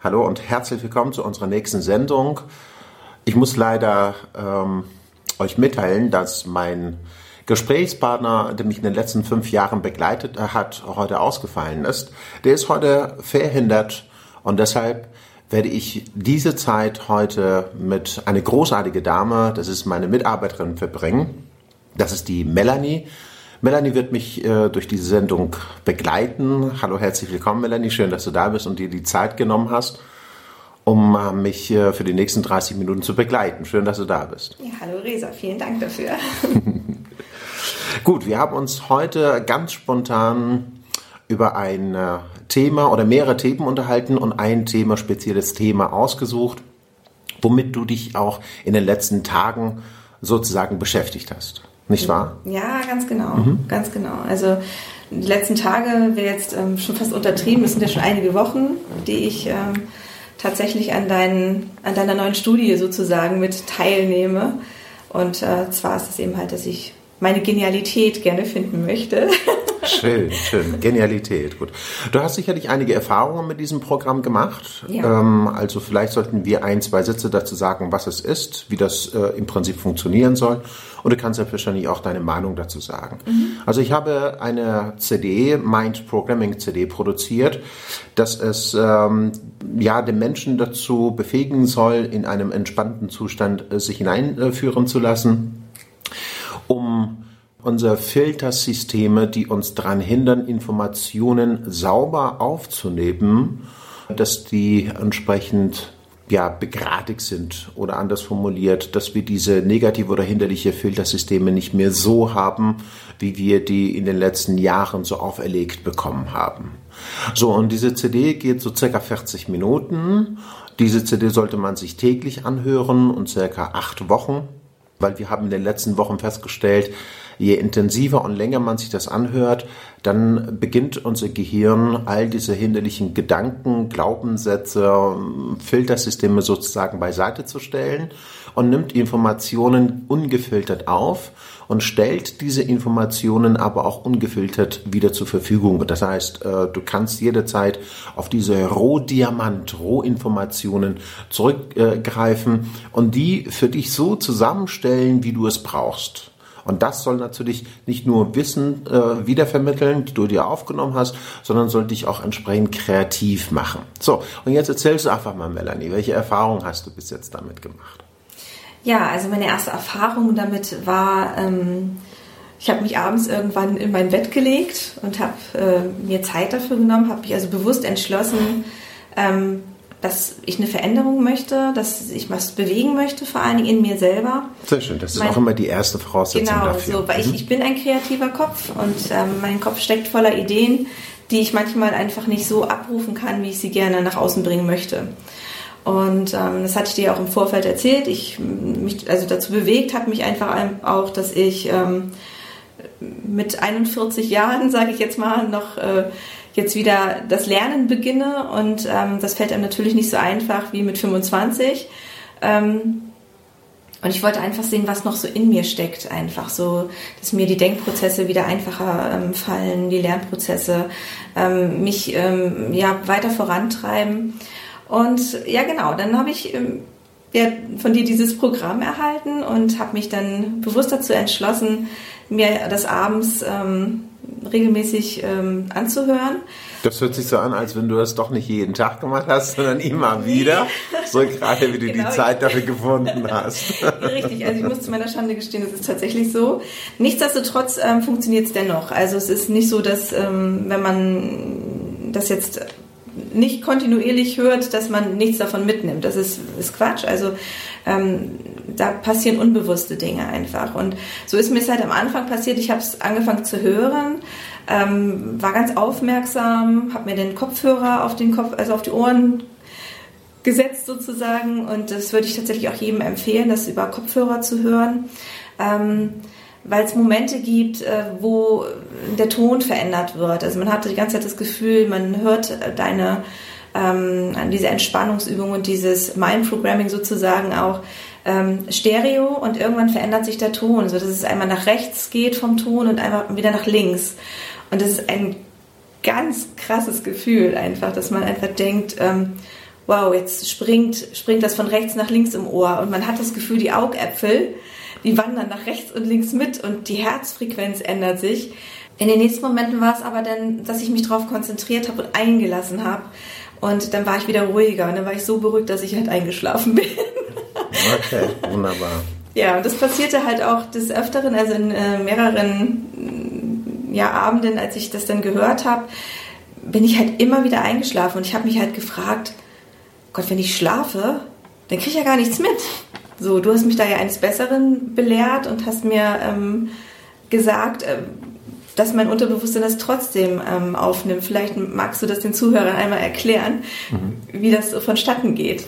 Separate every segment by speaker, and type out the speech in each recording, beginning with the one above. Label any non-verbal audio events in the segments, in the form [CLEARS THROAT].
Speaker 1: Hallo und herzlich willkommen zu unserer nächsten Sendung. Ich muss leider ähm, euch mitteilen, dass mein Gesprächspartner, der mich in den letzten fünf Jahren begleitet hat, heute ausgefallen ist. Der ist heute verhindert und deshalb werde ich diese Zeit heute mit einer großartigen Dame, das ist meine Mitarbeiterin, verbringen. Das ist die Melanie. Melanie wird mich äh, durch diese Sendung begleiten. Hallo, herzlich willkommen, Melanie. Schön, dass du da bist und dir die Zeit genommen hast, um äh, mich äh, für die nächsten 30 Minuten zu begleiten. Schön, dass du da bist.
Speaker 2: Ja, hallo Resa, vielen Dank dafür. [LAUGHS]
Speaker 1: Gut, wir haben uns heute ganz spontan über ein äh, Thema oder mehrere Themen unterhalten und ein Thema, spezielles Thema ausgesucht, womit du dich auch in den letzten Tagen sozusagen beschäftigt hast. Nicht wahr?
Speaker 2: Ja, ganz genau. Mhm. Ganz genau. Also die letzten Tage wäre jetzt ähm, schon fast untertrieben. Es sind ja schon einige Wochen, die ich ähm, tatsächlich an, dein, an deiner neuen Studie sozusagen mit teilnehme. Und äh, zwar ist es eben halt, dass ich meine Genialität gerne finden möchte. [LAUGHS]
Speaker 1: Schön, schön. Genialität, gut. Du hast sicherlich einige Erfahrungen mit diesem Programm gemacht. Ja. Ähm, also vielleicht sollten wir ein, zwei Sätze dazu sagen, was es ist, wie das äh, im Prinzip funktionieren soll. Und du kannst ja wahrscheinlich auch deine Meinung dazu sagen. Mhm. Also ich habe eine CD, Mind Programming CD, produziert, dass es ähm, ja den Menschen dazu befähigen soll, in einem entspannten Zustand äh, sich hineinführen zu lassen, um unsere Filtersysteme, die uns daran hindern, Informationen sauber aufzunehmen, dass die entsprechend ja, begradigt sind oder anders formuliert, dass wir diese negative oder hinderliche Filtersysteme nicht mehr so haben, wie wir die in den letzten Jahren so auferlegt bekommen haben. So, und diese CD geht so circa 40 Minuten. Diese CD sollte man sich täglich anhören und circa acht Wochen, weil wir haben in den letzten Wochen festgestellt, je intensiver und länger man sich das anhört, dann beginnt unser Gehirn all diese hinderlichen Gedanken, Glaubenssätze, Filtersysteme sozusagen beiseite zu stellen und nimmt Informationen ungefiltert auf und stellt diese Informationen aber auch ungefiltert wieder zur Verfügung. Das heißt, äh, du kannst jederzeit auf diese Rohdiamant, Rohinformationen zurückgreifen und die für dich so zusammenstellen, wie du es brauchst. Und das soll natürlich nicht nur Wissen äh, wiedervermitteln, die du dir aufgenommen hast, sondern soll dich auch entsprechend kreativ machen. So, und jetzt erzählst du einfach mal, Melanie, welche Erfahrungen hast du bis jetzt damit gemacht?
Speaker 2: Ja, also meine erste Erfahrung damit war, ähm, ich habe mich abends irgendwann in mein Bett gelegt und habe äh, mir Zeit dafür genommen, habe mich also bewusst entschlossen, ähm, dass ich eine Veränderung möchte, dass ich was bewegen möchte, vor allen Dingen in mir selber.
Speaker 1: Sehr schön, das ist mein, auch immer die erste Voraussetzung
Speaker 2: genau,
Speaker 1: dafür.
Speaker 2: Genau, so, weil mhm. ich, ich bin ein kreativer Kopf und ähm, mein Kopf steckt voller Ideen, die ich manchmal einfach nicht so abrufen kann, wie ich sie gerne nach außen bringen möchte. Und ähm, das hatte ich dir auch im Vorfeld erzählt. Ich mich also dazu bewegt hat mich einfach auch, dass ich ähm, mit 41 Jahren, [LAUGHS] sage ich jetzt mal, noch äh, jetzt wieder das Lernen beginne und ähm, das fällt einem natürlich nicht so einfach wie mit 25. Ähm, und ich wollte einfach sehen, was noch so in mir steckt, einfach so, dass mir die Denkprozesse wieder einfacher ähm, fallen, die Lernprozesse, ähm, mich ähm, ja weiter vorantreiben. Und ja, genau, dann habe ich ähm, ja, von dir dieses Programm erhalten und habe mich dann bewusst dazu entschlossen, mir das abends ähm, regelmäßig ähm, anzuhören.
Speaker 1: Das hört sich so an, als wenn du das doch nicht jeden Tag gemacht hast, sondern immer wieder. [LAUGHS] So gerade wie du genau. die Zeit dafür gefunden hast. [LAUGHS]
Speaker 2: Richtig, also ich muss zu meiner Schande gestehen, das ist tatsächlich so. Nichtsdestotrotz ähm, funktioniert es dennoch. Also es ist nicht so, dass ähm, wenn man das jetzt nicht kontinuierlich hört, dass man nichts davon mitnimmt. Das ist, ist Quatsch. Also ähm, da passieren unbewusste Dinge einfach. Und so ist mir es halt am Anfang passiert. Ich habe es angefangen zu hören, ähm, war ganz aufmerksam, habe mir den Kopfhörer auf den Kopf, also auf die Ohren gesetzt sozusagen. Und das würde ich tatsächlich auch jedem empfehlen, das über Kopfhörer zu hören. Ähm, weil es Momente gibt, äh, wo der Ton verändert wird. Also man hat die ganze Zeit das Gefühl, man hört deine ähm, diese Entspannungsübung und dieses Mind-Programming sozusagen auch ähm, Stereo und irgendwann verändert sich der Ton, so dass es einmal nach rechts geht vom Ton und einmal wieder nach links. Und das ist ein ganz krasses Gefühl einfach, dass man einfach denkt, ähm, wow, jetzt springt, springt das von rechts nach links im Ohr und man hat das Gefühl, die Augäpfel, die wandern nach rechts und links mit und die Herzfrequenz ändert sich. In den nächsten Momenten war es aber dann, dass ich mich darauf konzentriert habe und eingelassen habe. Und dann war ich wieder ruhiger und dann war ich so beruhigt, dass ich halt eingeschlafen [LAUGHS] bin.
Speaker 1: Okay, wunderbar.
Speaker 2: Ja, und das passierte halt auch des Öfteren, also in äh, mehreren ja, Abenden, als ich das dann gehört habe, bin ich halt immer wieder eingeschlafen und ich habe mich halt gefragt, Gott, wenn ich schlafe, dann kriege ich ja gar nichts mit. So, du hast mich da ja eines Besseren belehrt und hast mir ähm, gesagt, äh, dass mein Unterbewusstsein das trotzdem ähm, aufnimmt. Vielleicht magst du das den Zuhörern einmal erklären, mhm. wie das so vonstatten geht.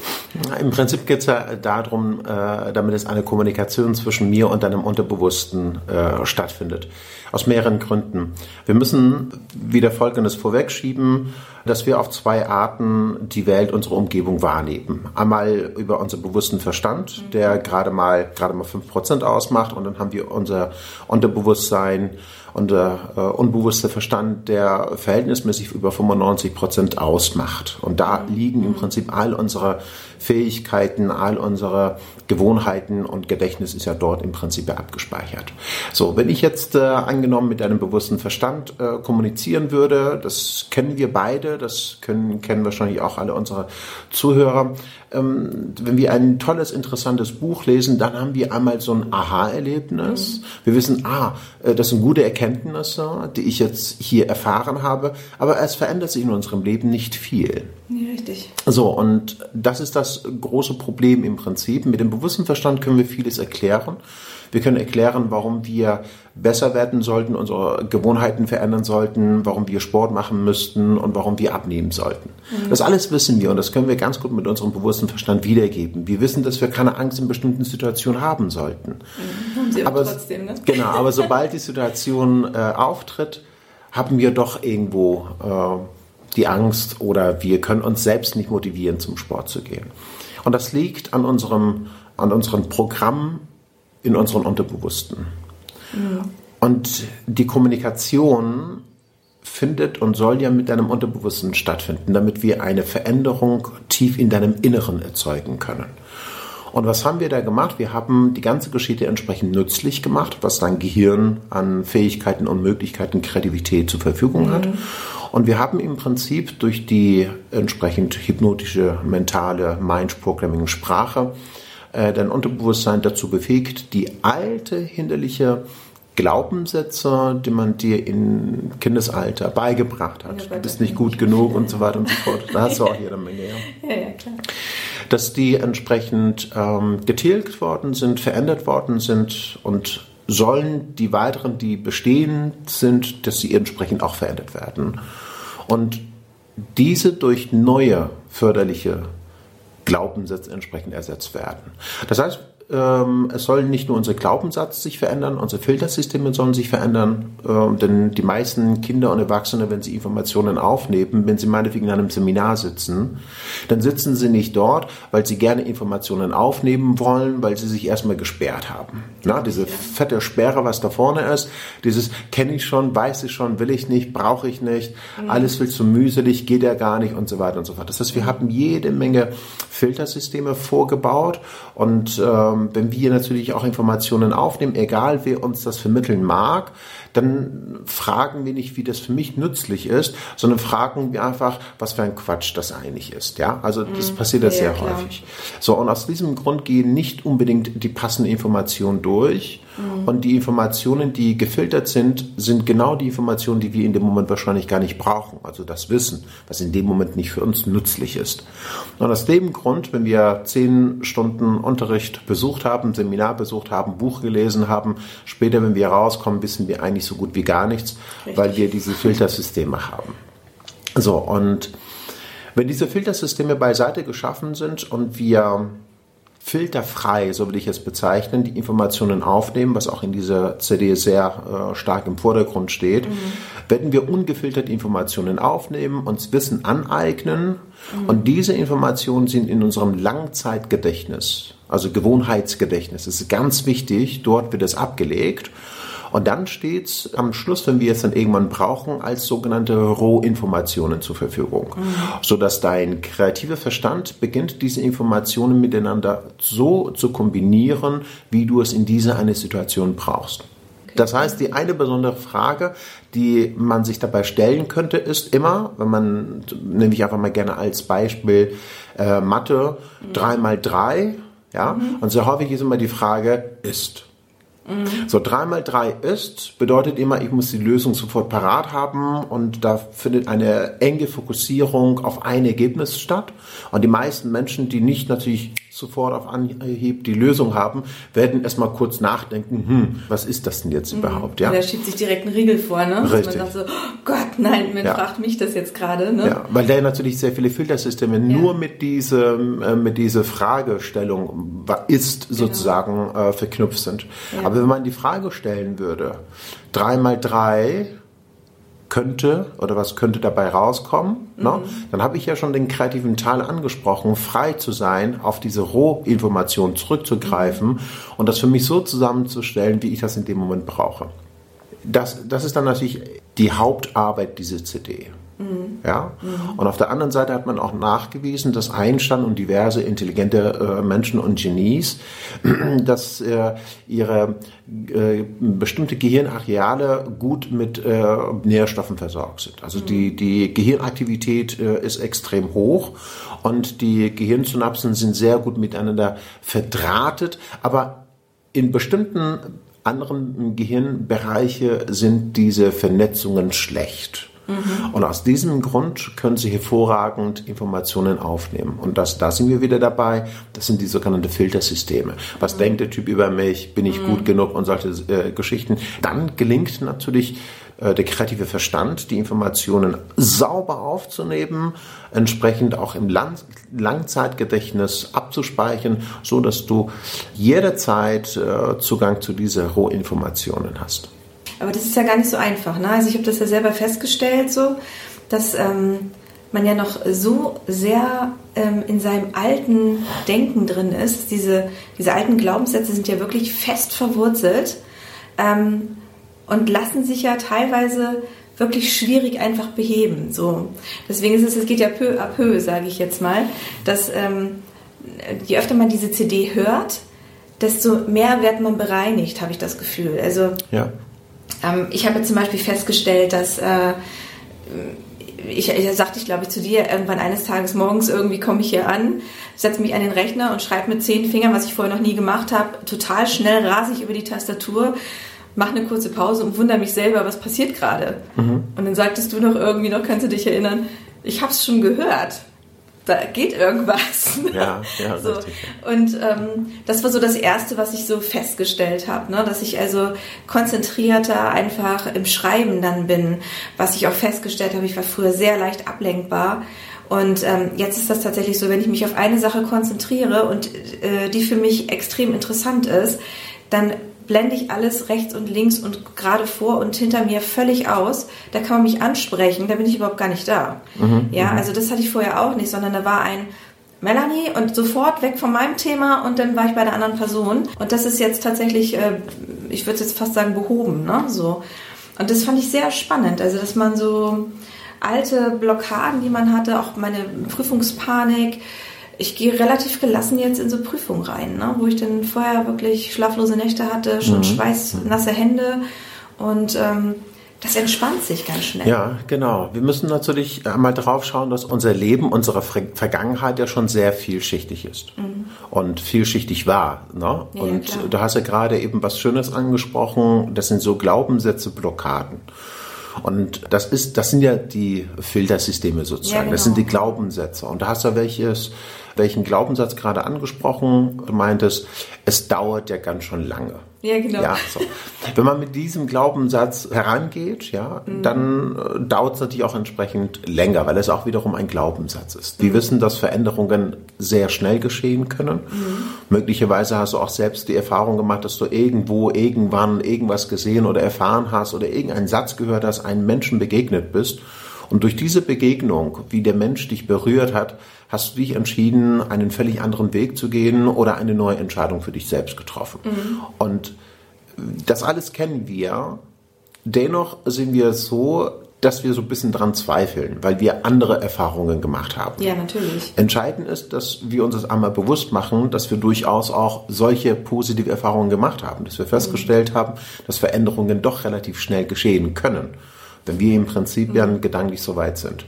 Speaker 1: Im Prinzip geht es ja darum, äh, damit es eine Kommunikation zwischen mir und deinem Unterbewussten äh, stattfindet. Aus mehreren Gründen. Wir müssen wieder Folgendes vorwegschieben, dass wir auf zwei Arten die Welt, unsere Umgebung wahrnehmen. Einmal über unseren bewussten Verstand, mhm. der gerade mal, gerade mal 5% ausmacht und dann haben wir unser Unterbewusstsein, und der äh, unbewusste Verstand, der verhältnismäßig über 95 Prozent ausmacht. Und da liegen im Prinzip all unsere Fähigkeiten, all unsere Gewohnheiten und Gedächtnis ist ja dort im Prinzip abgespeichert. So, wenn ich jetzt äh, angenommen mit einem bewussten Verstand äh, kommunizieren würde, das kennen wir beide, das können, kennen wahrscheinlich auch alle unsere Zuhörer, ähm, wenn wir ein tolles, interessantes Buch lesen, dann haben wir einmal so ein Aha-Erlebnis. Mhm. Wir wissen, ah, äh, das sind gute Erkenntnisse, die ich jetzt hier erfahren habe, aber es verändert sich in unserem Leben nicht viel.
Speaker 2: Ja, richtig.
Speaker 1: So, und das ist das große Problem im Prinzip. Mit dem bewussten Verstand können wir vieles erklären. Wir können erklären, warum wir besser werden sollten, unsere Gewohnheiten verändern sollten, warum wir Sport machen müssten und warum wir abnehmen sollten. Mhm. Das alles wissen wir und das können wir ganz gut mit unserem bewussten Verstand wiedergeben. Wir wissen, dass wir keine Angst in bestimmten Situationen haben sollten.
Speaker 2: Mhm. Haben sie aber trotzdem, ne?
Speaker 1: Genau, aber [LAUGHS] sobald die Situation äh, auftritt, haben wir doch irgendwo äh, die Angst oder wir können uns selbst nicht motivieren, zum Sport zu gehen. Und das liegt an unserem, an unserem Programm in unserem Unterbewussten. Mhm. Und die Kommunikation findet und soll ja mit deinem Unterbewussten stattfinden, damit wir eine Veränderung tief in deinem Inneren erzeugen können. Und was haben wir da gemacht? Wir haben die ganze Geschichte entsprechend nützlich gemacht, was dein Gehirn an Fähigkeiten und Möglichkeiten, Kreativität zur Verfügung mhm. hat. Und wir haben im Prinzip durch die entsprechend hypnotische, mentale Mind-Programming-Sprache äh, dein Unterbewusstsein dazu befähigt, die alte hinderliche Glaubenssätze, die man dir im Kindesalter beigebracht hat. Ja, du bist nicht gut genug und so weiter und so fort. Da hast du [LAUGHS] auch jede Menge.
Speaker 2: Ja, ja, ja klar.
Speaker 1: Dass die entsprechend ähm, getilgt worden sind, verändert worden sind und sollen die weiteren, die bestehen sind, dass sie entsprechend auch verändert werden. Und diese durch neue förderliche Glaubenssätze entsprechend ersetzt werden. Das heißt, ähm, es soll nicht nur unser Glaubenssatz sich verändern, unsere Filtersysteme sollen sich verändern, ähm, denn die meisten Kinder und Erwachsene, wenn sie Informationen aufnehmen, wenn sie meinetwegen in einem Seminar sitzen, dann sitzen sie nicht dort, weil sie gerne Informationen aufnehmen wollen, weil sie sich erstmal gesperrt haben. Na, diese fette Sperre, was da vorne ist, dieses kenne ich schon, weiß ich schon, will ich nicht, brauche ich nicht, mhm. alles viel zu mühselig, geht ja gar nicht und so weiter und so fort. Das heißt, wir haben jede Menge Filtersysteme vorgebaut und ähm, wenn wir natürlich auch Informationen aufnehmen, egal wer uns das vermitteln mag, dann fragen wir nicht, wie das für mich nützlich ist, sondern fragen wir einfach, was für ein Quatsch das eigentlich ist. Ja, also das mhm. passiert ja, sehr klar. häufig. So und aus diesem Grund gehen nicht unbedingt die passenden Informationen durch. Mhm. Und die Informationen, die gefiltert sind, sind genau die Informationen, die wir in dem Moment wahrscheinlich gar nicht brauchen. Also das Wissen, was in dem Moment nicht für uns nützlich ist. Und aus dem Grund, wenn wir zehn Stunden Unterricht besucht haben, Seminar besucht haben, Buch gelesen haben, später, wenn wir rauskommen, wissen wir eigentlich so gut wie gar nichts, Richtig. weil wir diese Filtersysteme haben. So, und wenn diese Filtersysteme beiseite geschaffen sind und wir filterfrei, so will ich es bezeichnen, die Informationen aufnehmen, was auch in dieser CD sehr äh, stark im Vordergrund steht, mhm. werden wir ungefiltert Informationen aufnehmen, uns Wissen aneignen mhm. und diese Informationen sind in unserem Langzeitgedächtnis, also Gewohnheitsgedächtnis. Das ist ganz wichtig, dort wird es abgelegt Und dann steht es am Schluss, wenn wir es dann irgendwann brauchen, als sogenannte Rohinformationen zur Verfügung. Mhm. Sodass dein kreativer Verstand beginnt, diese Informationen miteinander so zu kombinieren, wie du es in dieser eine Situation brauchst. Das heißt, die eine besondere Frage, die man sich dabei stellen könnte, ist immer, wenn man, nehme ich einfach mal gerne als Beispiel äh, Mathe, drei mal drei, ja, mhm. und sehr häufig ist immer die Frage, ist. So, 3 mal 3 ist, bedeutet immer, ich muss die Lösung sofort parat haben und da findet eine enge Fokussierung auf ein Ergebnis statt. Und die meisten Menschen, die nicht natürlich sofort auf Anhieb die Lösung haben, werden erstmal kurz nachdenken, hm, was ist das denn jetzt mhm. überhaupt?
Speaker 2: Ja? Da schiebt sich direkt ein Riegel vor, ne?
Speaker 1: Richtig.
Speaker 2: man sagt so, oh Gott, nein, wer ja. fragt mich das jetzt gerade, ne?
Speaker 1: Ja, weil der natürlich sehr viele Filtersysteme ja. nur mit diesem, äh, mit dieser Fragestellung ist genau. sozusagen äh, verknüpft sind. Ja. Aber wenn man die Frage stellen würde, drei mal drei könnte oder was könnte dabei rauskommen. Ne? Mhm. Ne? Dann habe ich ja schon den kreativen Teil angesprochen, frei zu sein, auf diese Rohinformation zurückzugreifen mhm. und das für mich so zusammenzustellen, wie ich das in dem Moment brauche. Das, das ist dann natürlich die Hauptarbeit dieser CD. Ja? Mhm. Und auf der anderen Seite hat man auch nachgewiesen, dass Einstein und diverse intelligente äh, Menschen und Genies, [CLEARS THROAT] dass äh, ihre äh, bestimmte Gehirnareale gut mit äh, Nährstoffen versorgt sind. Also mhm. die, die Gehirnaktivität äh, ist extrem hoch und die Gehirnsynapsen sind sehr gut miteinander verdrahtet, aber in bestimmten anderen Gehirnbereiche sind diese Vernetzungen schlecht. Mhm. Und aus diesem Grund können Sie hervorragend Informationen aufnehmen. Und das, da sind wir wieder dabei. Das sind die sogenannten Filtersysteme. Was mhm. denkt der Typ über mich? Bin ich mhm. gut genug? Und solche äh, Geschichten. Dann gelingt natürlich äh, der kreative Verstand, die Informationen sauber aufzunehmen, entsprechend auch im Lang Langzeitgedächtnis abzuspeichern, so dass du jederzeit äh, Zugang zu diesen Rohinformationen hast.
Speaker 2: Aber das ist ja gar nicht so einfach. Ne? Also ich habe das ja selber festgestellt, so, dass ähm, man ja noch so sehr ähm, in seinem alten Denken drin ist. Diese, diese alten Glaubenssätze sind ja wirklich fest verwurzelt ähm, und lassen sich ja teilweise wirklich schwierig einfach beheben. So. Deswegen ist es, es geht ja peu à peu, sage ich jetzt mal, dass ähm, je öfter man diese CD hört, desto mehr wird man bereinigt, habe ich das Gefühl. Also
Speaker 1: ja.
Speaker 2: Ähm, ich habe zum Beispiel festgestellt, dass äh, ich, ich sagte ich glaube ich zu dir, irgendwann eines Tages morgens irgendwie komme ich hier an, setze mich an den Rechner und schreibe mit zehn Fingern, was ich vorher noch nie gemacht habe, total schnell rase ich über die Tastatur, mache eine kurze Pause und wundere mich selber, was passiert gerade. Mhm. Und dann sagtest du noch irgendwie noch, kannst du dich erinnern, ich habe es schon gehört da geht irgendwas.
Speaker 1: Ja, ja, [LAUGHS]
Speaker 2: so. richtig. Und ähm, das war so das Erste, was ich so festgestellt habe, ne? dass ich also konzentrierter einfach im Schreiben dann bin. Was ich auch festgestellt habe, ich war früher sehr leicht ablenkbar. Und ähm, jetzt ist das tatsächlich so, wenn ich mich auf eine Sache konzentriere und äh, die für mich extrem interessant ist, dann blende ich alles rechts und links und gerade vor und hinter mir völlig aus. Da kann man mich ansprechen, da bin ich überhaupt gar nicht da. Mhm, ja, mhm. also das hatte ich vorher auch nicht, sondern da war ein Melanie und sofort weg von meinem Thema und dann war ich bei der anderen Person. Und das ist jetzt tatsächlich, äh, ich würde jetzt fast sagen, behoben, ne? So. Und das fand ich sehr spannend. Also, dass man so alte Blockaden, die man hatte, auch meine Prüfungspanik, ich gehe relativ gelassen jetzt in so Prüfungen rein, ne? wo ich dann vorher wirklich schlaflose Nächte hatte, schon mhm. schweißnasse Hände und ähm, das entspannt sich ganz schnell.
Speaker 1: Ja, genau. Wir müssen natürlich einmal drauf schauen, dass unser Leben, unsere Vergangenheit ja schon sehr vielschichtig ist mhm. und vielschichtig war. Ne? Ja, und klar. du hast ja gerade eben was Schönes angesprochen, das sind so Glaubenssätze, Blockaden. Und das ist, das sind ja die Filtersysteme sozusagen. Ja, genau. Das sind die Glaubenssätze. Und da hast du welches welchen Glaubenssatz gerade angesprochen. Meintest, es dauert ja ganz schön lange.
Speaker 2: Ja, genau. Ja,
Speaker 1: so. Wenn man mit diesem Glaubenssatz herangeht, ja, mhm. dann äh, dauert es natürlich auch entsprechend länger, weil es auch wiederum ein Glaubenssatz ist. Die mhm. wissen, dass Veränderungen sehr schnell geschehen können. Mhm. Möglicherweise hast du auch selbst die Erfahrung gemacht, dass du irgendwo, irgendwann irgendwas gesehen oder erfahren hast oder irgendeinen Satz gehört hast, einem Menschen begegnet bist. Und durch diese Begegnung, wie der Mensch dich berührt hat, hast du dich entschieden, einen völlig anderen Weg zu gehen oder eine neue Entscheidung für dich selbst getroffen. Mhm. Und das alles kennen wir. Dennoch sind wir so, dass wir so ein bisschen dran zweifeln, weil wir andere Erfahrungen gemacht haben.
Speaker 2: Ja, natürlich.
Speaker 1: Entscheidend ist, dass wir uns das einmal bewusst machen, dass wir durchaus auch solche positive Erfahrungen gemacht haben, dass wir festgestellt mhm. haben, dass Veränderungen doch relativ schnell geschehen können, wenn wir im Prinzip ja mhm. gedanklich so weit sind.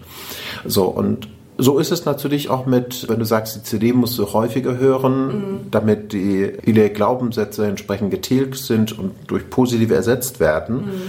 Speaker 1: So, und so ist es natürlich auch mit, wenn du sagst, die CD musst du häufiger hören, mhm. damit die viele Glaubenssätze entsprechend getilgt sind und durch positive ersetzt werden. Mhm.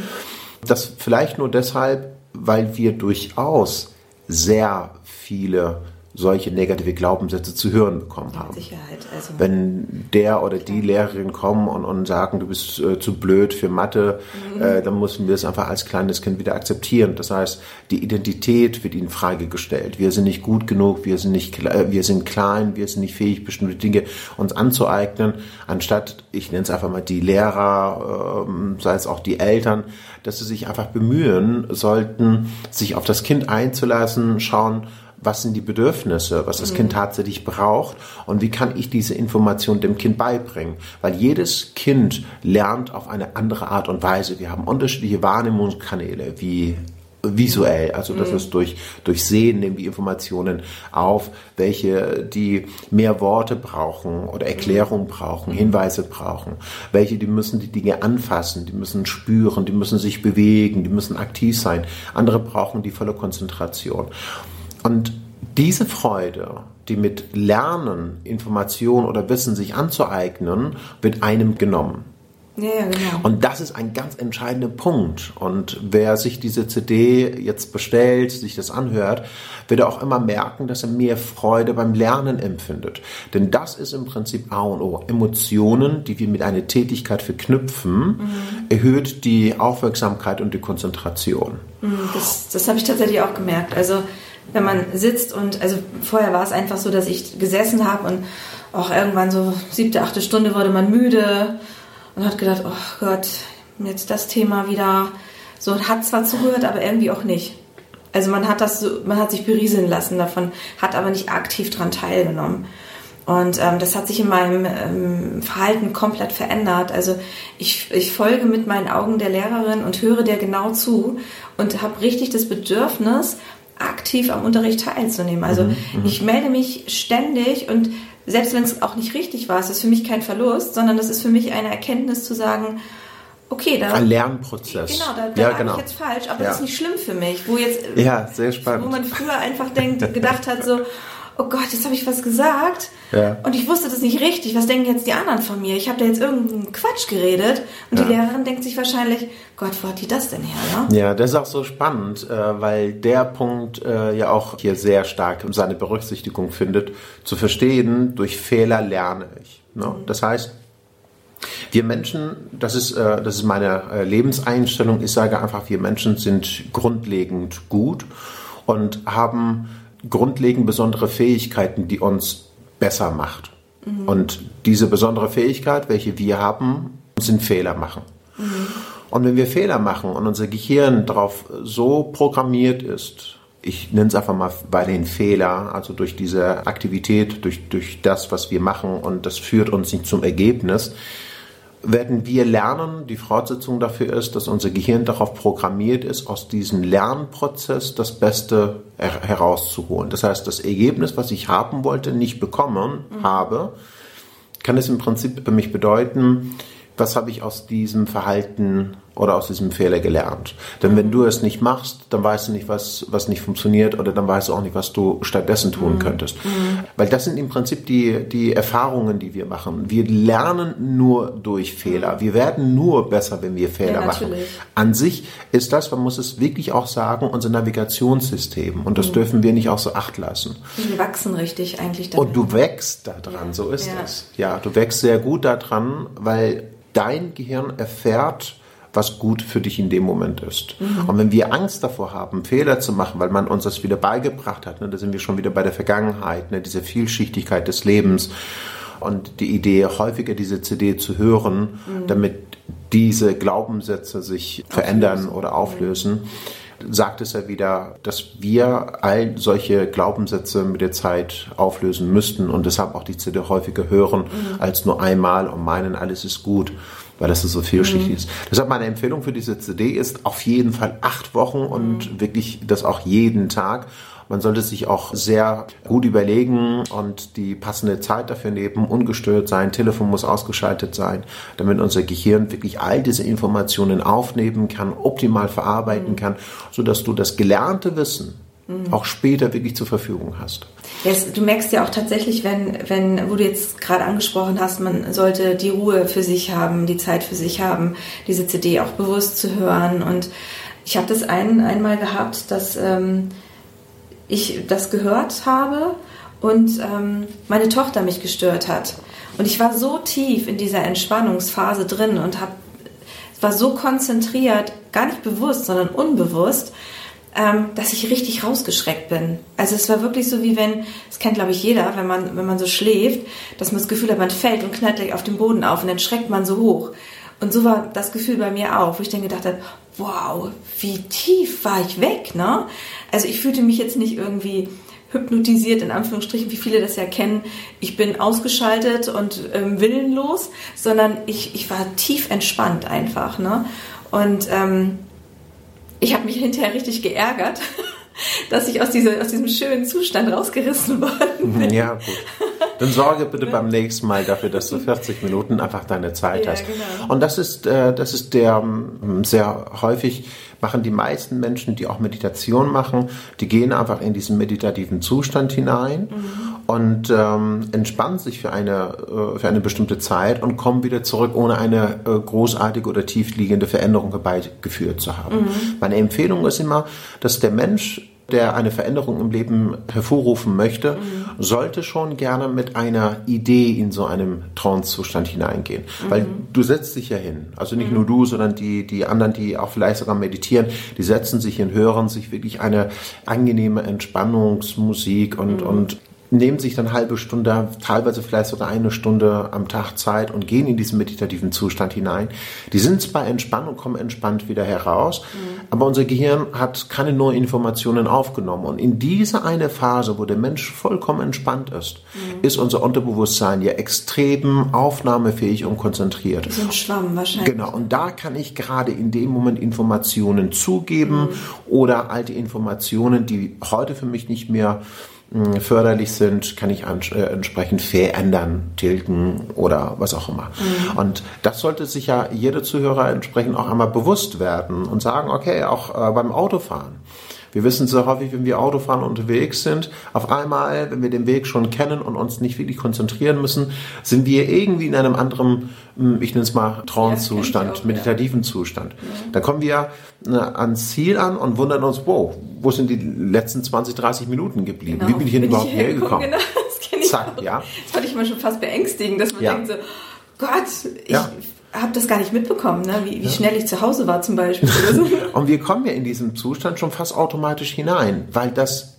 Speaker 1: Das vielleicht nur deshalb, weil wir durchaus sehr viele solche negative Glaubenssätze zu hören bekommen haben.
Speaker 2: Sicherheit. Also
Speaker 1: Wenn der oder die Lehrerin kommen und, und sagen, du bist äh, zu blöd für Mathe, mhm. äh, dann müssen wir es einfach als kleines Kind wieder akzeptieren. Das heißt, die Identität wird ihnen Frage gestellt. Wir sind nicht gut genug, wir sind nicht, äh, wir sind klein, wir sind nicht fähig, bestimmte Dinge uns anzueignen, anstatt, ich nenne es einfach mal die Lehrer, äh, sei es auch die Eltern, dass sie sich einfach bemühen sollten, sich auf das Kind einzulassen, schauen, was sind die Bedürfnisse, was das mhm. Kind tatsächlich braucht und wie kann ich diese Information dem Kind beibringen. Weil jedes Kind lernt auf eine andere Art und Weise. Wir haben unterschiedliche Wahrnehmungskanäle wie visuell, also das mhm. ist durch, durch Sehen nehmen die Informationen auf, welche die mehr Worte brauchen oder Erklärungen brauchen, Hinweise brauchen, welche die müssen die Dinge anfassen, die müssen spüren, die müssen sich bewegen, die müssen aktiv sein, andere brauchen die volle Konzentration. Und diese Freude, die mit Lernen, Information oder Wissen sich anzueignen, wird einem genommen.
Speaker 2: Ja, ja, genau.
Speaker 1: Und das ist ein ganz entscheidender Punkt. Und wer sich diese CD jetzt bestellt, sich das anhört, wird auch immer merken, dass er mehr Freude beim Lernen empfindet. Denn das ist im Prinzip A und O. Emotionen, die wir mit einer Tätigkeit verknüpfen, mhm. erhöht die Aufmerksamkeit und die Konzentration.
Speaker 2: Mhm, das, das habe ich tatsächlich auch gemerkt. Also wenn man sitzt und, also vorher war es einfach so, dass ich gesessen habe und auch irgendwann so siebte, achte Stunde wurde man müde und hat gedacht, oh Gott, jetzt das Thema wieder. So hat zwar zugehört, aber irgendwie auch nicht. Also man hat das man hat sich berieseln lassen davon, hat aber nicht aktiv daran teilgenommen. Und ähm, das hat sich in meinem ähm, Verhalten komplett verändert. Also ich, ich folge mit meinen Augen der Lehrerin und höre der genau zu und habe richtig das Bedürfnis, aktiv am Unterricht teilzunehmen. Also mhm, mhm, ich melde mich ständig und selbst wenn es auch nicht richtig war, ist es für mich kein Verlust, sondern das ist für mich eine Erkenntnis zu sagen, okay, da.
Speaker 1: Ein Lernprozess.
Speaker 2: Genau, da, da ja, genau. ich jetzt falsch, aber ja. das ist nicht schlimm für mich. Wo jetzt,
Speaker 1: ja, sehr spannend.
Speaker 2: Wo man früher einfach denkt, gedacht hat, so, oh Gott, jetzt habe ich was gesagt ja. und ich wusste das nicht richtig. Was denken jetzt die anderen von mir? Ich habe da jetzt irgendeinen Quatsch geredet und ja. die Lehrerin denkt sich wahrscheinlich, Gott, wo hat die das denn her?
Speaker 1: Ne? Ja, das ist auch so spannend, äh, weil der Punkt äh, ja auch hier sehr stark seine Berücksichtigung findet, zu verstehen, durch Fehler lerne ich. Ne? Mhm. Das heißt, wir Menschen, das ist, äh, das ist meine Lebenseinstellung, ich sage einfach, wir Menschen sind grundlegend gut und haben grundlegend besondere Fähigkeiten, die uns besser macht. Mhm. Und diese besondere Fähigkeit, welche wir haben, sind Fehler machen. Mhm. Und wenn wir Fehler machen und unser Gehirn darauf so programmiert ist, ich nenne es einfach mal bei den Fehler, also durch diese Aktivität, durch, durch das, was wir machen und das führt uns nicht zum Ergebnis, werden wir lernen, die Fortsetzung dafür ist, dass unser Gehirn darauf programmiert ist, aus diesem Lernprozess das Beste her herauszuholen. Das heißt, das Ergebnis, was ich haben wollte, nicht bekommen mhm. habe, kann es im Prinzip für mich bedeuten, was habe ich aus diesem Verhalten oder aus diesem Fehler gelernt. Denn wenn du es nicht machst, dann weißt du nicht, was, was nicht funktioniert oder dann weißt du auch nicht, was du stattdessen tun mhm. könntest. Mhm. Weil das sind im Prinzip die, die Erfahrungen, die wir machen. Wir lernen nur durch Fehler. Mhm. Wir werden nur besser, wenn wir Fehler ja, machen. An sich ist das, man muss es wirklich auch sagen, unser Navigationssystem. Und das mhm. dürfen wir nicht außer Acht lassen.
Speaker 2: Wir wachsen richtig eigentlich daran.
Speaker 1: Und du wächst daran, ja. so ist ja. es. Ja, du wächst sehr gut daran, weil dein Gehirn erfährt, was gut für dich in dem Moment ist. Mhm. Und wenn wir Angst davor haben, Fehler zu machen, weil man uns das wieder beigebracht hat, ne, da sind wir schon wieder bei der Vergangenheit, ne, diese Vielschichtigkeit des Lebens und die Idee, häufiger diese CD zu hören, mhm. damit diese Glaubenssätze sich verändern auflösen. oder auflösen. sagt es ja wieder, dass wir all solche Glaubenssätze mit der Zeit auflösen müssten und deshalb auch die CD häufiger hören mhm. als nur einmal und meinen, alles ist gut weil das so vielschichtig mhm. ist. Deshalb meine Empfehlung für diese CD ist auf jeden Fall acht Wochen und mhm. wirklich das auch jeden Tag. Man sollte sich auch sehr gut überlegen und die passende Zeit dafür nehmen, ungestört sein, Telefon muss ausgeschaltet sein, damit unser Gehirn wirklich all diese Informationen aufnehmen kann, optimal verarbeiten mhm. kann, sodass du das gelernte Wissen mhm. auch später wirklich zur Verfügung hast.
Speaker 2: Jetzt, du merkst ja auch tatsächlich, wenn, wenn, wo du jetzt gerade angesprochen hast, man sollte die Ruhe für sich haben, die Zeit für sich haben, diese CD auch bewusst zu hören. Und ich habe das ein, einmal gehabt, dass ähm, ich das gehört habe und ähm, meine Tochter mich gestört hat. Und ich war so tief in dieser Entspannungsphase drin und habe war so konzentriert, gar nicht bewusst, sondern unbewusst, ähm, dass ich richtig rausgeschreckt bin. Also es war wirklich so, wie wenn, das kennt glaube ich jeder, wenn man, wenn man so schläft, dass man das Gefühl hat, man fällt und knallt auf den Boden auf und dann schreckt man so hoch. Und so war das Gefühl bei mir auch, wo ich dann gedacht habe, wow, wie tief war ich weg, ne? Also ich fühlte mich jetzt nicht irgendwie hypnotisiert, in Anführungsstrichen, wie viele das ja kennen. Ich bin ausgeschaltet und ähm, willenlos, sondern ich, ich war tief entspannt einfach, ne? Und ähm, ich habe mich hinterher richtig geärgert, [LAUGHS] dass ich aus, diese, aus diesem schönen Zustand rausgerissen worden bin.
Speaker 1: Ja, gut. Dann sorge bitte [LAUGHS] beim nächsten Mal dafür, dass du 40 Minuten einfach deine Zeit ja, hast. Genau. Und das ist, äh, das ist der ähm, sehr häufig machen die meisten Menschen, die auch Meditation machen, die gehen einfach in diesen meditativen Zustand hinein mhm. und ähm, entspannen sich für eine, äh, für eine bestimmte Zeit und kommen wieder zurück, ohne eine äh, großartige oder tiefliegende Veränderung herbeigeführt zu haben. Mhm. Meine Empfehlung ist immer, dass der Mensch der eine Veränderung im Leben hervorrufen möchte, mhm. Sollte schon gerne mit einer Idee in so einem Trance-Zustand hineingehen. Mhm. Weil du setzt dich ja hin. Also nicht mhm. nur du, sondern die, die anderen, die auch vielleicht sogar meditieren, die setzen sich hin, hören sich wirklich eine angenehme Entspannungsmusik und, mhm. und nehmen sich dann halbe Stunde, teilweise vielleicht sogar eine Stunde am Tag Zeit und gehen in diesen meditativen Zustand hinein. Die sind zwar entspannt und kommen entspannt wieder heraus, mhm. aber unser Gehirn hat keine neuen Informationen aufgenommen. Und in dieser eine Phase, wo der Mensch vollkommen entspannt ist, mhm. ist unser Unterbewusstsein ja extrem aufnahmefähig und konzentriert.
Speaker 2: So ein Schwamm wahrscheinlich.
Speaker 1: Genau, und da kann ich gerade in dem Moment Informationen zugeben mhm. oder alte Informationen, die heute für mich nicht mehr förderlich sind, kann ich äh, entsprechend verändern, tilgen oder was auch immer. Mhm. Und das sollte sich ja jeder Zuhörer entsprechend auch einmal bewusst werden und sagen, okay, auch äh, beim Autofahren. Wir wissen so häufig, wenn wir Autofahren unterwegs sind, auf einmal, wenn wir den Weg schon kennen und uns nicht wirklich konzentrieren müssen, sind wir irgendwie in einem anderen, hm, ich nenne es mal Trance-Zustand, ja, meditativen ja. Zustand. Ja. Da kommen wir ne, ans Ziel an und wundern uns, wow, wo sind die letzten 20, 30 Minuten geblieben? Genau. Wie bin ich denn überhaupt hergekommen? Genau, das
Speaker 2: kenne ich Zack, auch. Ja. Das fand ich immer schon fast beängstigend, dass man denkt so, Gott, ich habe das gar nicht mitbekommen, ne? wie, wie ja. schnell ich zu Hause war zum Beispiel. [LAUGHS]
Speaker 1: und wir kommen ja in diesem Zustand schon fast automatisch hinein, weil das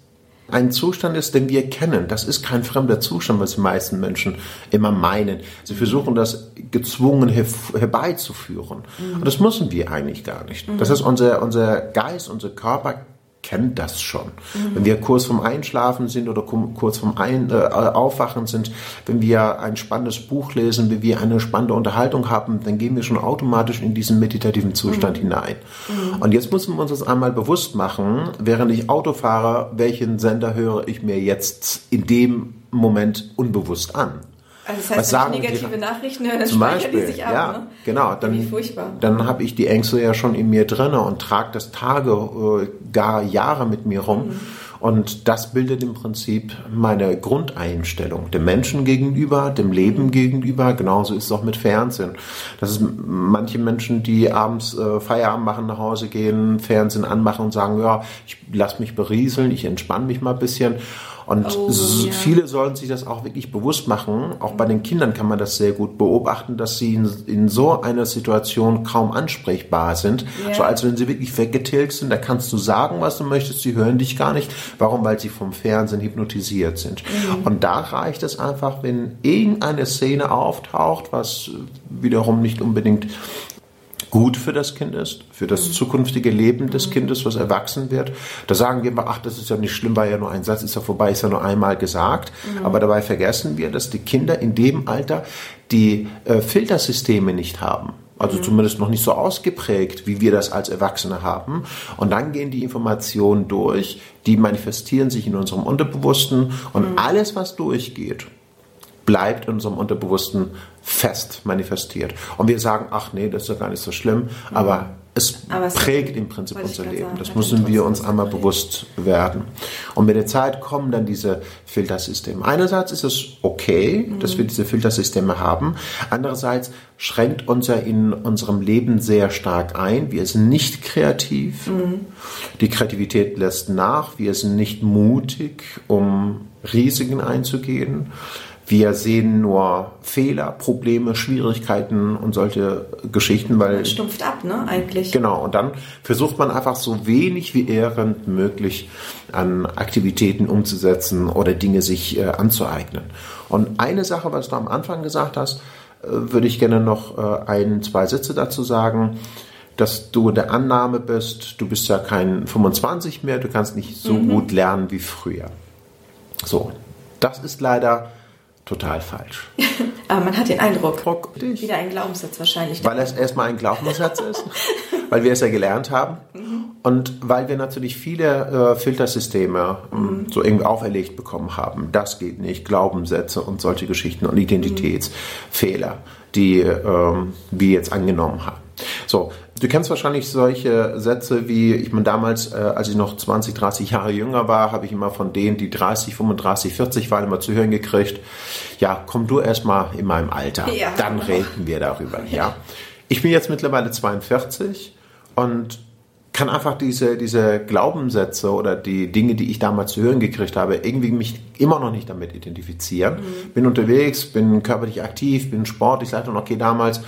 Speaker 1: ein Zustand ist, den wir kennen. Das ist kein fremder Zustand, was die meisten Menschen immer meinen. Sie versuchen das gezwungen her herbeizuführen. Mhm. Und das müssen wir eigentlich gar nicht. Mhm. Das ist unser, unser Geist, unser Körper kennt das schon. Mhm. Wenn wir kurz vorm Einschlafen sind oder kurz vorm Ein äh, Aufwachen sind, wenn wir ein spannendes Buch lesen, wenn wir eine spannende Unterhaltung haben, dann gehen wir schon automatisch in diesen meditativen Zustand mhm. hinein. Mhm. Und jetzt müssen wir uns das einmal bewusst machen, während ich Auto fahre, welchen Sender höre ich mir jetzt in dem Moment unbewusst an.
Speaker 2: Also das heißt, was sagen negative die, Nachrichten hören, dann
Speaker 1: zum Beispiel, die sich ab. Ja, ne? genau. Dann, Wie furchtbar. Dann habe ich die Ängste ja schon in mir drin und trage das Tage, äh, gar Jahre mit mir rum. Mhm. Und das bildet im Prinzip meine Grundeinstellung dem Menschen gegenüber, dem Leben mhm. gegenüber. Genauso ist es auch mit Fernsehen. Das ist manche Menschen, die abends äh, Feierabend machen, nach Hause gehen, Fernsehen anmachen und sagen, ja, ich lasse mich berieseln, ich entspanne mich mal ein bisschen. Und oh, ja. viele sollen sich das auch wirklich bewusst machen. Auch bei den Kindern kann man das sehr gut beobachten, dass sie in, in so einer Situation kaum ansprechbar sind. Ja. So als wenn sie wirklich weggetilgt sind. Da kannst du sagen, was du möchtest. Sie hören dich gar nicht. Warum? Weil sie vom Fernsehen hypnotisiert sind. Mhm. Und da reicht es einfach, wenn irgendeine Szene auftaucht, was wiederum nicht unbedingt gut für das Kind ist, für das mhm. zukünftige Leben des mhm. Kindes, was erwachsen wird. Da sagen wir immer, ach, das ist ja nicht schlimm, war ja nur ein Satz, ist ja vorbei, ist ja nur einmal gesagt. Mhm. Aber dabei vergessen wir, dass die Kinder in dem Alter die äh, Filtersysteme nicht haben. Also mhm. zumindest noch nicht so ausgeprägt, wie wir das als Erwachsene haben. Und dann gehen die Informationen durch, die manifestieren sich in unserem Unterbewussten und mhm. alles, was durchgeht, bleibt in unserem Unterbewussten fest manifestiert. Und wir sagen, ach nee, das ist ja gar nicht so schlimm, mhm. aber es, aber es prägt im Prinzip unser Leben. Sagen, das müssen wir uns einmal bewusst werden. Und mit der Zeit kommen dann diese Filtersysteme. Einerseits ist es okay, mhm. dass wir diese Filtersysteme haben. Andererseits schränkt unser in unserem Leben sehr stark ein. Wir sind nicht kreativ. Mhm. Die Kreativität lässt nach. Wir sind nicht mutig, um Risiken einzugehen. Wir sehen nur Fehler, Probleme, Schwierigkeiten und solche Geschichten, weil. Man
Speaker 2: stumpft ab, ne, eigentlich.
Speaker 1: Genau. Und dann versucht man einfach so wenig wie irgend möglich an Aktivitäten umzusetzen oder Dinge sich äh, anzueignen. Und eine Sache, was du am Anfang gesagt hast, äh, würde ich gerne noch äh, ein, zwei Sätze dazu sagen dass du der Annahme bist, du bist ja kein 25 mehr, du kannst nicht so mhm. gut lernen wie früher. So, das ist leider total falsch. [LAUGHS]
Speaker 2: Aber man hat den Eindruck, Druck, wieder ein Glaubenssatz wahrscheinlich.
Speaker 1: Weil es erstmal ein Glaubenssatz ist, [LAUGHS] weil wir es ja gelernt haben mhm. und weil wir natürlich viele äh, Filtersysteme ähm, mhm. so irgendwie auferlegt bekommen haben. Das geht nicht, Glaubenssätze und solche Geschichten und Identitätsfehler, die ähm, wir jetzt angenommen haben. So, du kennst wahrscheinlich solche Sätze wie, ich meine, damals, äh, als ich noch 20, 30 Jahre jünger war, habe ich immer von denen, die 30, 35, 40 waren, immer zu hören gekriegt, ja, komm du erstmal in meinem Alter, ja. dann reden wir darüber, ja. Ich bin jetzt mittlerweile 42 und kann einfach diese, diese Glaubenssätze oder die Dinge, die ich damals zu hören gekriegt habe, irgendwie mich immer noch nicht damit identifizieren. Mhm. Bin unterwegs, bin körperlich aktiv, bin sportlich, sage dann, okay, damals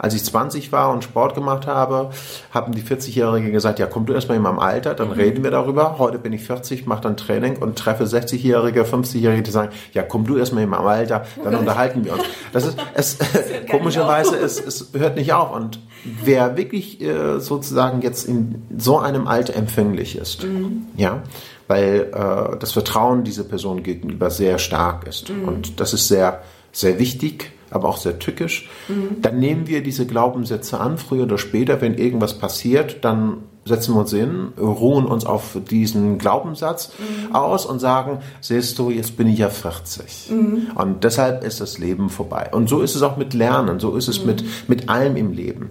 Speaker 1: als ich 20 war und Sport gemacht habe, haben die 40-Jährigen gesagt, ja, komm du erstmal in meinem Alter, dann mhm. reden wir darüber. Heute bin ich 40, mache dann Training und treffe 60-Jährige, 50-Jährige, die sagen, ja, komm du erstmal in meinem Alter, dann unterhalten wir uns. Das ist, es, [LAUGHS] komischerweise, es, es hört nicht auf. Und wer wirklich äh, sozusagen jetzt in so einem Alter empfänglich ist, mhm. ja, weil äh, das Vertrauen dieser Person gegenüber sehr stark ist. Mhm. Und das ist sehr, sehr wichtig aber auch sehr tückisch. Mhm. Dann nehmen wir diese Glaubenssätze an, früher oder später, wenn irgendwas passiert, dann setzen wir uns hin, ruhen uns auf diesen Glaubenssatz mhm. aus und sagen, siehst du, jetzt bin ich ja 40. Mhm. Und deshalb ist das Leben vorbei. Und so ist es auch mit Lernen, so ist es mhm. mit, mit allem im Leben.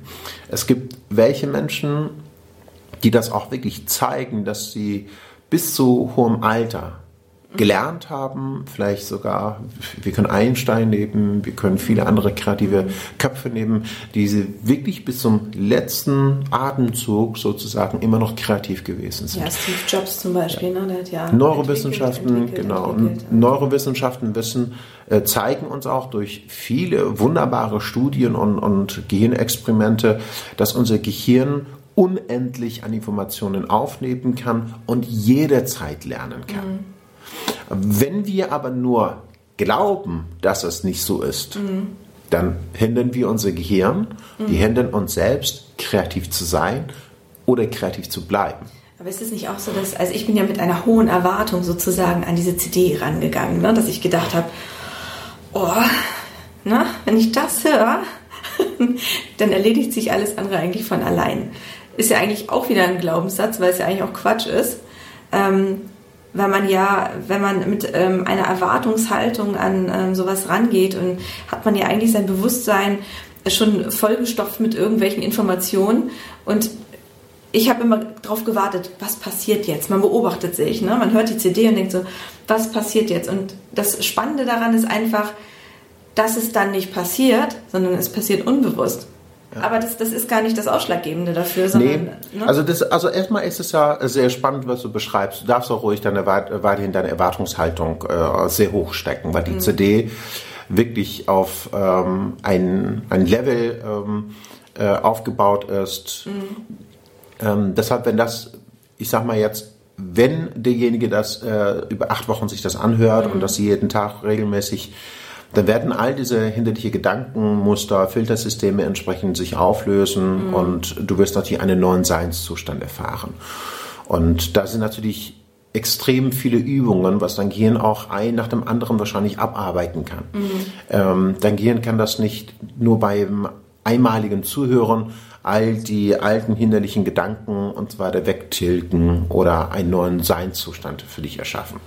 Speaker 1: Es gibt welche Menschen, die das auch wirklich zeigen, dass sie bis zu hohem Alter gelernt haben, vielleicht sogar, wir können Einstein nehmen, wir können viele andere kreative Köpfe nehmen, die wirklich bis zum letzten Atemzug sozusagen immer noch kreativ gewesen sind.
Speaker 2: Ja, Steve Jobs zum Beispiel, ne? der hat ja
Speaker 1: Neurowissenschaften, entwickelt, genau, entwickelt, Neurowissenschaften wissen, äh, zeigen uns auch durch viele wunderbare Studien und, und Gehirnexperimente, dass unser Gehirn unendlich an Informationen aufnehmen kann und jederzeit lernen kann. Mhm. Wenn wir aber nur glauben, dass es nicht so ist, mhm. dann hindern wir unser Gehirn, mhm. wir hindern uns selbst, kreativ zu sein oder kreativ zu bleiben.
Speaker 2: Aber ist es nicht auch so, dass, also ich bin ja mit einer hohen Erwartung sozusagen an diese CD rangegangen, ne? dass ich gedacht habe, oh, na, wenn ich das höre, [LAUGHS] dann erledigt sich alles andere eigentlich von allein. Ist ja eigentlich auch wieder ein Glaubenssatz, weil es ja eigentlich auch Quatsch ist. Ähm, weil man ja, wenn man mit ähm, einer Erwartungshaltung an ähm, sowas rangeht und hat man ja eigentlich sein Bewusstsein schon vollgestopft mit irgendwelchen Informationen und ich habe immer darauf gewartet, was passiert jetzt? Man beobachtet sich, ne? man hört die CD und denkt so, was passiert jetzt? Und das Spannende daran ist einfach, dass es dann nicht passiert, sondern es passiert unbewusst. Ja. Aber das, das ist gar nicht das Ausschlaggebende dafür, sondern.
Speaker 1: Nee. Ne? Also, das, also erstmal ist es ja sehr spannend, was du beschreibst. Du darfst auch ruhig deine, weiterhin deine Erwartungshaltung äh, sehr hoch stecken, weil die mhm. CD wirklich auf ähm, ein, ein Level ähm, äh, aufgebaut ist. Mhm. Ähm, deshalb, wenn das, ich sag mal jetzt, wenn derjenige das äh, über acht Wochen sich das anhört mhm. und das jeden Tag regelmäßig dann werden all diese hinderliche Gedankenmuster, Filtersysteme entsprechend sich auflösen mhm. und du wirst natürlich einen neuen Seinszustand erfahren. Und da sind natürlich extrem viele Übungen, was dein Gehirn auch ein nach dem anderen wahrscheinlich abarbeiten kann. Mhm. Ähm, dein Gehirn kann das nicht nur beim einmaligen Zuhören all die alten hinderlichen Gedanken und so weiter wegtilgen oder einen neuen Seinszustand für dich erschaffen.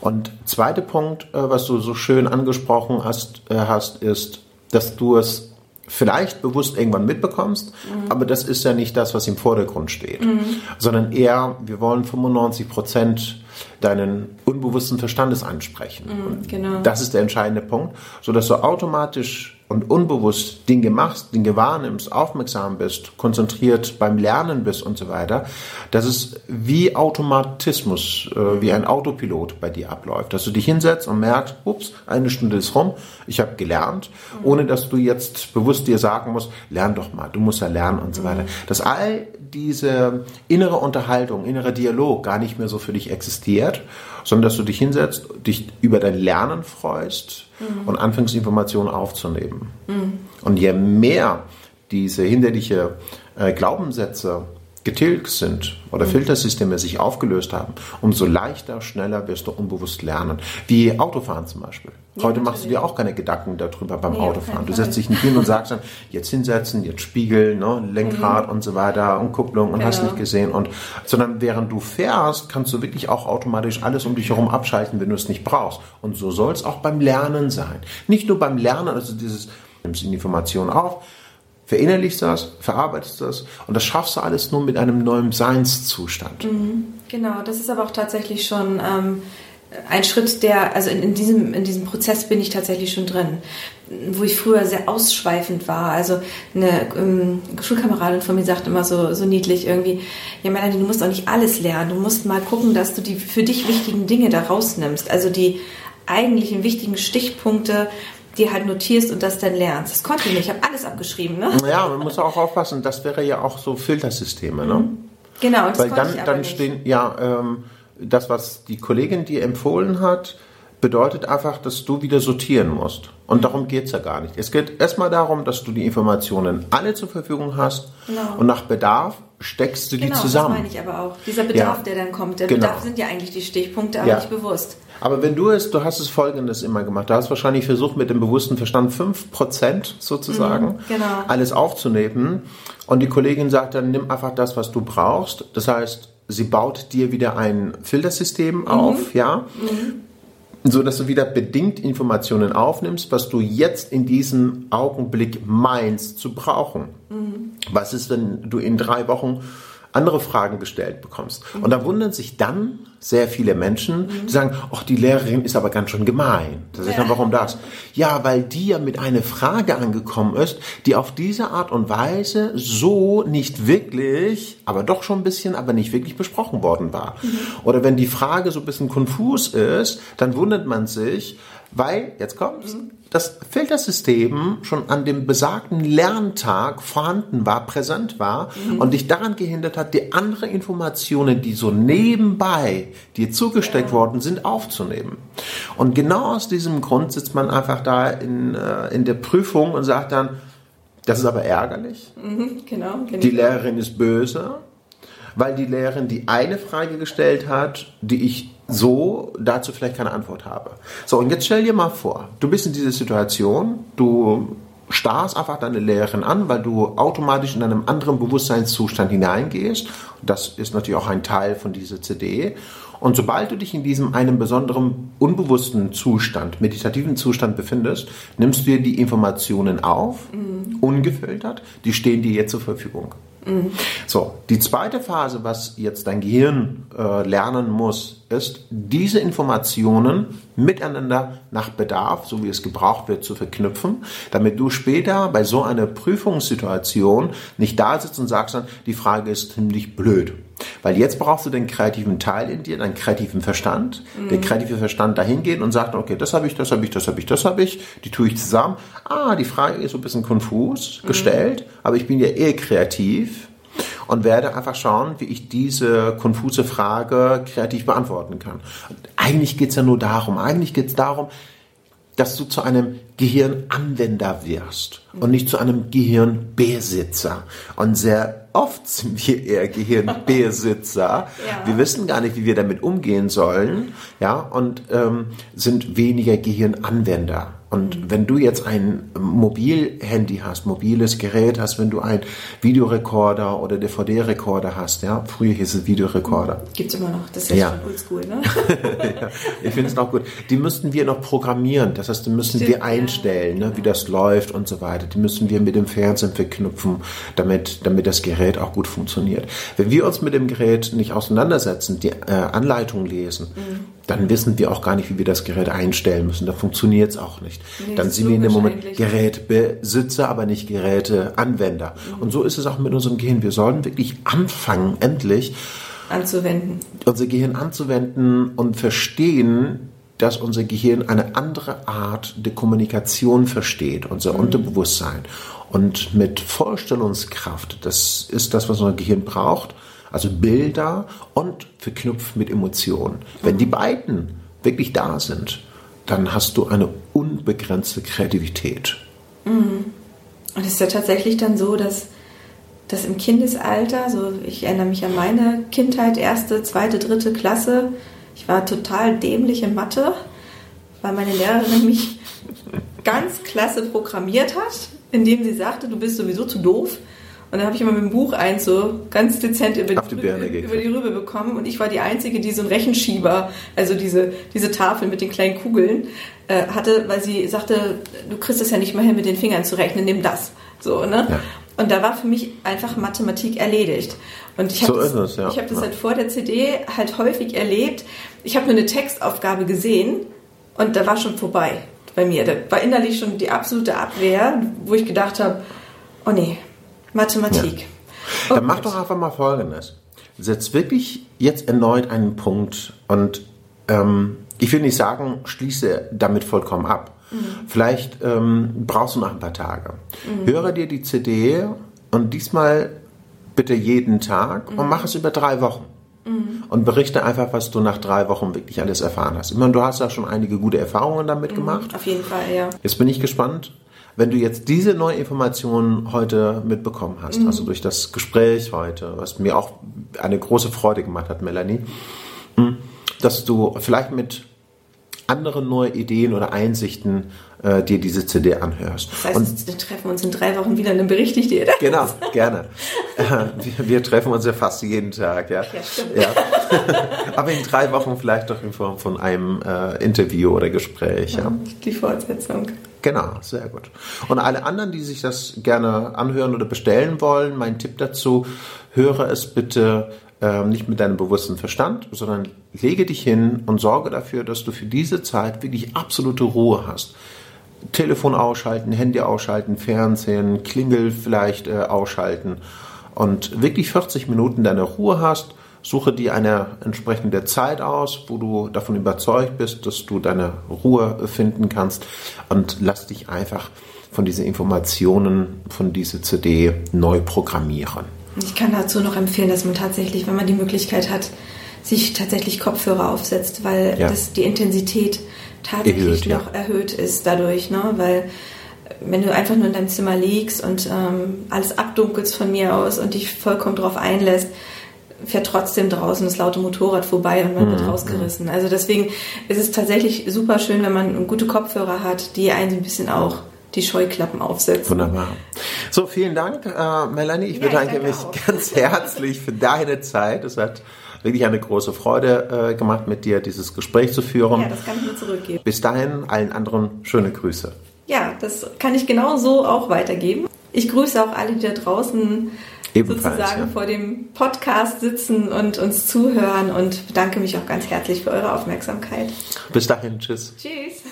Speaker 1: Und zweiter Punkt, äh, was du so schön angesprochen hast, äh, hast ist, dass du es vielleicht bewusst irgendwann mitbekommst, mhm. aber das ist ja nicht das, was im Vordergrund steht, mhm. sondern eher, wir wollen 95 Prozent deinen unbewussten Verstandes ansprechen. Mhm, genau. Das ist der entscheidende Punkt, sodass du automatisch und unbewusst Dinge machst, Dinge wahrnimmst, aufmerksam bist, konzentriert beim Lernen bist und so weiter, dass es wie Automatismus, äh, wie ein Autopilot bei dir abläuft. Dass du dich hinsetzt und merkst, ups, eine Stunde ist rum, ich habe gelernt, ohne dass du jetzt bewusst dir sagen musst, lern doch mal, du musst ja lernen und so weiter. Dass all diese innere Unterhaltung, innere Dialog gar nicht mehr so für dich existiert, sondern dass du dich hinsetzt, dich über dein Lernen freust, mhm. und anfängst Informationen aufzunehmen. Mhm. Und je mehr diese hinderliche äh, Glaubenssätze getilgt sind oder mhm. Filtersysteme sich aufgelöst haben, umso leichter, schneller wirst du unbewusst lernen. Wie Autofahren zum Beispiel. Ja, Heute machst du dir auch keine Gedanken darüber beim nee, Autofahren. Du setzt dich nicht hin und sagst dann, jetzt hinsetzen, jetzt Spiegel, ne, Lenkrad mhm. und so weiter und Kupplung und genau. hast nicht gesehen. Und, sondern während du fährst, kannst du wirklich auch automatisch alles um dich herum abschalten, wenn du es nicht brauchst. Und so soll es auch beim Lernen sein. Nicht nur beim Lernen, also dieses, nimmst die Information auf, verinnerlichst das, verarbeitest das und das schaffst du alles nur mit einem neuen Seinszustand.
Speaker 2: Mhm, genau, das ist aber auch tatsächlich schon ähm, ein Schritt, der, also in, in, diesem, in diesem Prozess bin ich tatsächlich schon drin, wo ich früher sehr ausschweifend war. Also eine ähm, Schulkameradin von mir sagt immer so, so niedlich irgendwie, ja Melanie, du musst auch nicht alles lernen, du musst mal gucken, dass du die für dich wichtigen Dinge da rausnimmst. Also die eigentlichen wichtigen Stichpunkte, dir halt notierst und das dann lernst. Das konnte ich nicht, ich habe alles abgeschrieben. Ne?
Speaker 1: Ja, man muss auch aufpassen, das wäre ja auch so Filtersysteme. Ne?
Speaker 2: Mhm. Genau,
Speaker 1: das Weil dann, dann stehen, ja, ähm, das, was die Kollegin dir empfohlen hat, bedeutet einfach, dass du wieder sortieren musst. Und mhm. darum geht es ja gar nicht. Es geht erstmal darum, dass du die Informationen alle zur Verfügung hast genau. und nach Bedarf steckst du genau, die zusammen.
Speaker 2: Genau, das meine ich aber auch. Dieser Bedarf, ja. der dann kommt. Der genau. Bedarf sind ja eigentlich die Stichpunkte, aber ja. nicht bewusst.
Speaker 1: Aber wenn du es, du hast es folgendes immer gemacht, du hast wahrscheinlich versucht, mit dem bewussten Verstand 5% sozusagen mhm, genau. alles aufzunehmen. Und die Kollegin sagt dann, nimm einfach das, was du brauchst. Das heißt, sie baut dir wieder ein Filtersystem mhm. auf, ja. Mhm so dass du wieder bedingt Informationen aufnimmst, was du jetzt in diesem Augenblick meinst zu brauchen. Mhm. Was ist, wenn du in drei Wochen andere Fragen gestellt bekommst. Mhm. Und da wundern sich dann sehr viele Menschen, mhm. die sagen, ach, die Lehrerin ist aber ganz schön gemein. Da sag ich dann, warum das? Ja, weil die ja mit einer Frage angekommen ist, die auf diese Art und Weise so nicht wirklich, aber doch schon ein bisschen, aber nicht wirklich besprochen worden war. Mhm. Oder wenn die Frage so ein bisschen konfus ist, dann wundert man sich, weil, jetzt kommt's, mhm. das Filtersystem schon an dem besagten Lerntag vorhanden war, präsent war mhm. und dich daran gehindert hat, die anderen Informationen, die so nebenbei dir zugesteckt worden sind, aufzunehmen. Und genau aus diesem Grund sitzt man einfach da in, äh, in der Prüfung und sagt dann, das ist aber ärgerlich.
Speaker 2: Mhm, genau,
Speaker 1: die Lehrerin ist böse, weil die Lehrerin die eine Frage gestellt hat, die ich so dazu vielleicht keine Antwort habe. So, und jetzt stell dir mal vor, du bist in dieser Situation, du starrst einfach deine Lehrerin an, weil du automatisch in einem anderen Bewusstseinszustand hineingehst. Das ist natürlich auch ein Teil von dieser CD. Und sobald du dich in diesem einem besonderen unbewussten Zustand, meditativen Zustand befindest, nimmst du dir die Informationen auf, mhm. ungefiltert, die stehen dir jetzt zur Verfügung. Mhm. So, die zweite Phase, was jetzt dein Gehirn äh, lernen muss, ist, diese Informationen miteinander nach Bedarf, so wie es gebraucht wird, zu verknüpfen, damit du später bei so einer Prüfungssituation nicht da sitzt und sagst dann, die Frage ist ziemlich blöd. Weil jetzt brauchst du den kreativen Teil in dir, deinen kreativen Verstand. Mhm. Der kreative Verstand dahin geht und sagt, okay, das habe ich, das habe ich, das habe ich, das habe ich. Die tue ich zusammen. Ah, die Frage ist so ein bisschen konfus gestellt, mhm. aber ich bin ja eher kreativ und werde einfach schauen, wie ich diese konfuse Frage kreativ beantworten kann. Eigentlich geht es ja nur darum, eigentlich geht es darum, dass du zu einem Gehirnanwender wirst und nicht zu einem Gehirnbesitzer und sehr oft sind wir eher Gehirnbesitzer. [LAUGHS] ja. Wir wissen gar nicht, wie wir damit umgehen sollen, ja, und ähm, sind weniger Gehirnanwender. Und mhm. wenn du jetzt ein Mobilhandy hast, mobiles Gerät hast, wenn du ein Videorekorder oder DVD-Rekorder hast, ja, früher hieß es Videorekorder.
Speaker 2: Gibt's immer noch, das ist ja, schon oldschool, ne? [LAUGHS]
Speaker 1: ja, ich finde es noch gut. Die müssten wir noch programmieren, das heißt, die müssen Stimmt, wir einstellen, ne, wie das läuft und so weiter. Die müssen wir mit dem Fernsehen verknüpfen, damit, damit das Gerät auch gut funktioniert. Wenn wir uns mit dem Gerät nicht auseinandersetzen, die äh, Anleitung lesen, mhm dann wissen wir auch gar nicht, wie wir das Gerät einstellen müssen. Da funktioniert es auch nicht. Nee, dann sind wir in dem Moment Gerätbesitzer, aber nicht Geräteanwender. Mhm. Und so ist es auch mit unserem Gehirn. Wir sollen wirklich anfangen, endlich
Speaker 2: anzuwenden.
Speaker 1: Unser Gehirn anzuwenden und verstehen, dass unser Gehirn eine andere Art der Kommunikation versteht, unser mhm. Unterbewusstsein. Und mit Vorstellungskraft, das ist das, was unser Gehirn braucht, also Bilder und verknüpft mit Emotionen. Wenn die beiden wirklich da sind, dann hast du eine unbegrenzte Kreativität.
Speaker 2: Mhm. Und es ist ja tatsächlich dann so, dass, dass im Kindesalter, so ich erinnere mich an meine Kindheit, erste, zweite, dritte Klasse, ich war total dämlich in Mathe, weil meine Lehrerin [LAUGHS] mich ganz klasse programmiert hat, indem sie sagte, du bist sowieso zu doof und dann habe ich immer mit dem Buch eins so ganz dezent über die, die über die Rübe bekommen. Und ich war die Einzige, die so einen Rechenschieber, also diese, diese Tafel mit den kleinen Kugeln, äh, hatte, weil sie sagte, du kriegst es ja nicht mal hin, mit den Fingern zu rechnen, nimm das. So, ne? Ja. Und da war für mich einfach Mathematik erledigt. Und ich habe so das, ja. Ich hab das ja. halt vor der CD halt häufig erlebt. Ich habe nur eine Textaufgabe gesehen und da war schon vorbei bei mir. Da war innerlich schon die absolute Abwehr, wo ich gedacht habe, oh nee, Mathematik.
Speaker 1: Ja. Dann mach doch einfach mal Folgendes. Setz wirklich jetzt erneut einen Punkt und ähm, ich will nicht sagen, schließe damit vollkommen ab. Mhm. Vielleicht ähm, brauchst du noch ein paar Tage. Mhm. Höre dir die CD und diesmal bitte jeden Tag mhm. und mach es über drei Wochen. Mhm. Und berichte einfach, was du nach drei Wochen wirklich alles erfahren hast. Ich meine, du hast ja schon einige gute Erfahrungen damit mhm. gemacht.
Speaker 2: Auf jeden Fall, ja.
Speaker 1: Jetzt bin ich gespannt, wenn du jetzt diese neue Information heute mitbekommen hast, mhm. also durch das Gespräch heute, was mir auch eine große Freude gemacht hat, Melanie, hm, dass du vielleicht mit anderen neue Ideen oder Einsichten äh, dir diese CD anhörst.
Speaker 2: Das heißt, und, wir treffen uns in drei Wochen wieder und dann berichte ich dir das.
Speaker 1: Genau, [LAUGHS] gerne. Äh, [LAUGHS] wir, wir, treffen uns ja fast jeden Tag. Ja, ja stimmt. Ja. [LAUGHS] Aber in drei Wochen vielleicht doch in Form von einem äh, Interview oder Gespräch. Ja.
Speaker 2: Die Fortsetzung.
Speaker 1: Genau, sehr gut. Und alle anderen, die sich das gerne anhören oder bestellen wollen, mein Tipp dazu, höre es bitte äh, nicht mit deinem bewussten Verstand, sondern lege dich hin und sorge dafür, dass du für diese Zeit wirklich absolute Ruhe hast. Telefon ausschalten, Handy ausschalten, Fernsehen, Klingel vielleicht äh, ausschalten und wirklich 40 Minuten deine Ruhe hast Suche dir eine entsprechende Zeit aus, wo du davon überzeugt bist, dass du deine Ruhe finden kannst und lass dich einfach von diesen Informationen von dieser CD neu programmieren.
Speaker 2: Ich kann dazu noch empfehlen, dass man tatsächlich, wenn man die Möglichkeit hat, sich tatsächlich Kopfhörer aufsetzt, weil ja. das, die Intensität tatsächlich erhöht, noch ja. erhöht ist dadurch, ne? weil wenn du einfach nur in deinem Zimmer liegst und ähm, alles abdunkelst von mir aus und dich vollkommen darauf einlässt, fährt trotzdem draußen das laute Motorrad vorbei und man mhm. wird rausgerissen. Also deswegen ist es tatsächlich super schön, wenn man gute Kopfhörer hat, die einen ein bisschen auch die Scheuklappen aufsetzen.
Speaker 1: Wunderbar. So, vielen Dank, äh, Melanie. Ich ja, bedanke ich mich auch. ganz [LAUGHS] herzlich für deine Zeit. Es hat wirklich eine große Freude äh, gemacht, mit dir dieses Gespräch zu führen.
Speaker 2: Ja, das kann ich nur zurückgeben.
Speaker 1: Bis dahin, allen anderen schöne Grüße.
Speaker 2: Ja, das kann ich genau so auch weitergeben. Ich grüße auch alle, die da draußen Ebenfalls, sozusagen ja. vor dem Podcast sitzen und uns zuhören und bedanke mich auch ganz herzlich für eure Aufmerksamkeit.
Speaker 1: Bis dahin, tschüss.
Speaker 2: Tschüss.